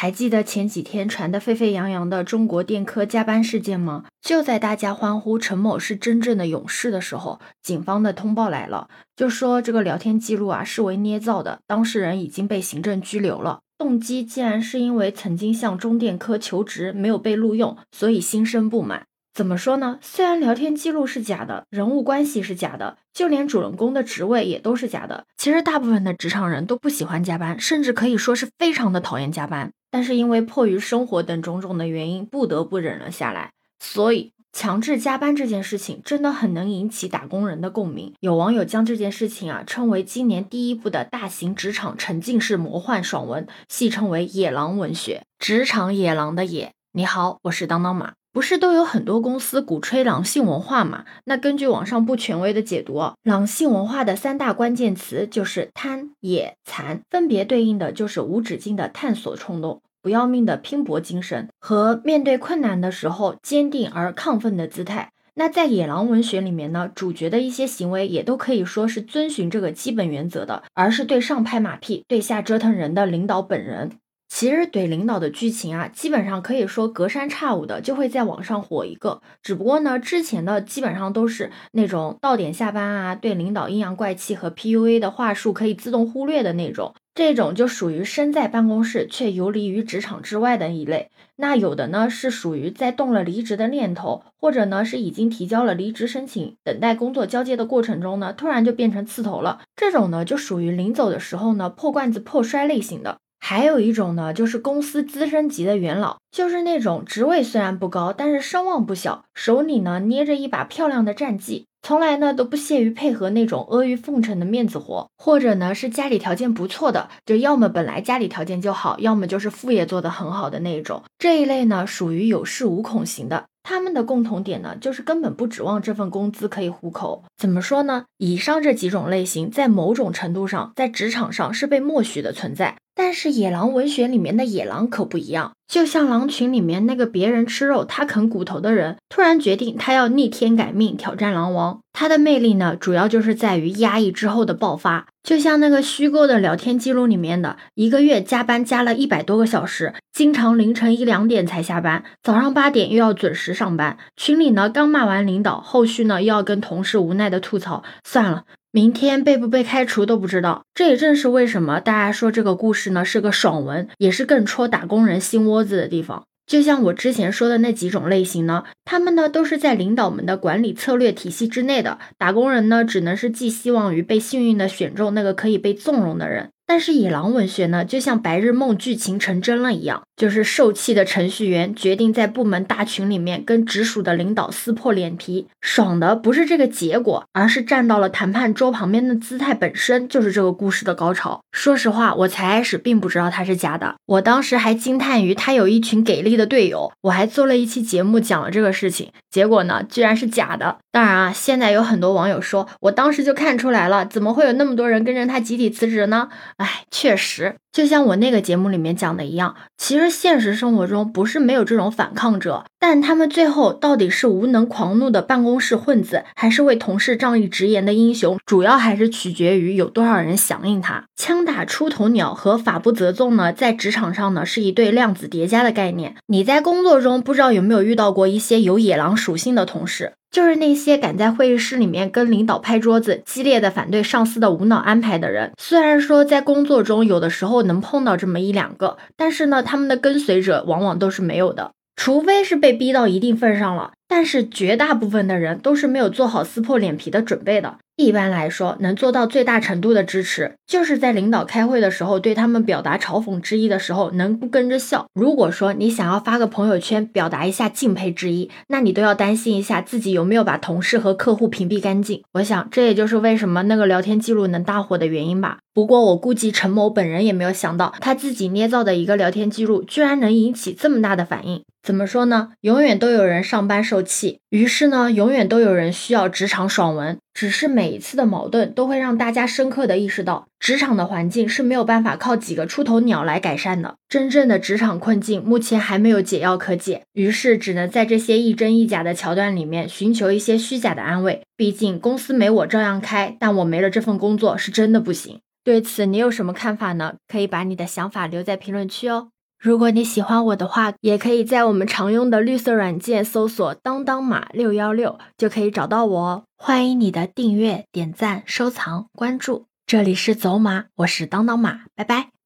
还记得前几天传得沸沸扬扬的中国电科加班事件吗？就在大家欢呼陈某是真正的勇士的时候，警方的通报来了，就说这个聊天记录啊是为捏造的，当事人已经被行政拘留了。动机竟然是因为曾经向中电科求职没有被录用，所以心生不满。怎么说呢？虽然聊天记录是假的，人物关系是假的，就连主人公的职位也都是假的。其实大部分的职场人都不喜欢加班，甚至可以说是非常的讨厌加班。但是因为迫于生活等种种的原因，不得不忍了下来。所以强制加班这件事情真的很能引起打工人的共鸣。有网友将这件事情啊称为今年第一部的大型职场沉浸式魔幻爽文，戏称为“野狼文学”。职场野狼的野，你好，我是当当马。不是都有很多公司鼓吹狼性文化吗？那根据网上不权威的解读，狼性文化的三大关键词就是贪、野、残，分别对应的就是无止境的探索冲动、不要命的拼搏精神和面对困难的时候坚定而亢奋的姿态。那在野狼文学里面呢，主角的一些行为也都可以说是遵循这个基本原则的，而是对上拍马屁、对下折腾人的领导本人。其实怼领导的剧情啊，基本上可以说隔三差五的就会在网上火一个。只不过呢，之前的基本上都是那种到点下班啊，对领导阴阳怪气和 PUA 的话术可以自动忽略的那种。这种就属于身在办公室却游离于职场之外的一类。那有的呢是属于在动了离职的念头，或者呢是已经提交了离职申请，等待工作交接的过程中呢，突然就变成刺头了。这种呢就属于临走的时候呢破罐子破摔类型的。还有一种呢，就是公司资深级的元老，就是那种职位虽然不高，但是声望不小，手里呢捏着一把漂亮的战绩，从来呢都不屑于配合那种阿谀奉承的面子活，或者呢是家里条件不错的，就要么本来家里条件就好，要么就是副业做得很好的那一种。这一类呢属于有恃无恐型的，他们的共同点呢就是根本不指望这份工资可以糊口。怎么说呢？以上这几种类型在某种程度上在职场上是被默许的存在。但是野狼文学里面的野狼可不一样，就像狼群里面那个别人吃肉他啃骨头的人，突然决定他要逆天改命挑战狼王。他的魅力呢，主要就是在于压抑之后的爆发。就像那个虚构的聊天记录里面的一个月加班加了一百多个小时，经常凌晨一两点才下班，早上八点又要准时上班。群里呢刚骂完领导，后续呢又要跟同事无奈的吐槽，算了。明天被不被开除都不知道，这也正是为什么大家说这个故事呢是个爽文，也是更戳打工人心窝子的地方。就像我之前说的那几种类型呢，他们呢都是在领导们的管理策略体系之内的，打工人呢只能是寄希望于被幸运的选中那个可以被纵容的人。但是野狼文学呢，就像白日梦剧情成真了一样，就是受气的程序员决定在部门大群里面跟直属的领导撕破脸皮。爽的不是这个结果，而是站到了谈判桌旁边的姿态本身就是这个故事的高潮。说实话，我才开始并不知道它是假的，我当时还惊叹于他有一群给力的队友，我还做了一期节目讲了这个事情。结果呢，居然是假的。当然啊，现在有很多网友说，我当时就看出来了，怎么会有那么多人跟着他集体辞职呢？哎，确实，就像我那个节目里面讲的一样，其实现实生活中不是没有这种反抗者，但他们最后到底是无能狂怒的办公室混子，还是为同事仗义直言的英雄，主要还是取决于有多少人响应他。枪打出头鸟和法不责众呢，在职场上呢是一对量子叠加的概念。你在工作中不知道有没有遇到过一些有野狼属性的同事？就是那些敢在会议室里面跟领导拍桌子、激烈的反对上司的无脑安排的人。虽然说在工作中有的时候能碰到这么一两个，但是呢，他们的跟随者往往都是没有的，除非是被逼到一定份上了。但是绝大部分的人都是没有做好撕破脸皮的准备的。一般来说，能做到最大程度的支持，就是在领导开会的时候，对他们表达嘲讽之意的时候，能不跟着笑。如果说你想要发个朋友圈表达一下敬佩之意，那你都要担心一下自己有没有把同事和客户屏蔽干净。我想，这也就是为什么那个聊天记录能大火的原因吧。不过，我估计陈某本人也没有想到，他自己捏造的一个聊天记录，居然能引起这么大的反应。怎么说呢？永远都有人上班受气，于是呢，永远都有人需要职场爽文。只是每一次的矛盾都会让大家深刻的意识到，职场的环境是没有办法靠几个出头鸟来改善的，真正的职场困境目前还没有解药可解，于是只能在这些一真一假的桥段里面寻求一些虚假的安慰。毕竟公司没我照样开，但我没了这份工作是真的不行。对此你有什么看法呢？可以把你的想法留在评论区哦。如果你喜欢我的话，也可以在我们常用的绿色软件搜索“当当码六幺六”就可以找到我哦。欢迎你的订阅、点赞、收藏、关注。这里是走马我是当当马拜拜。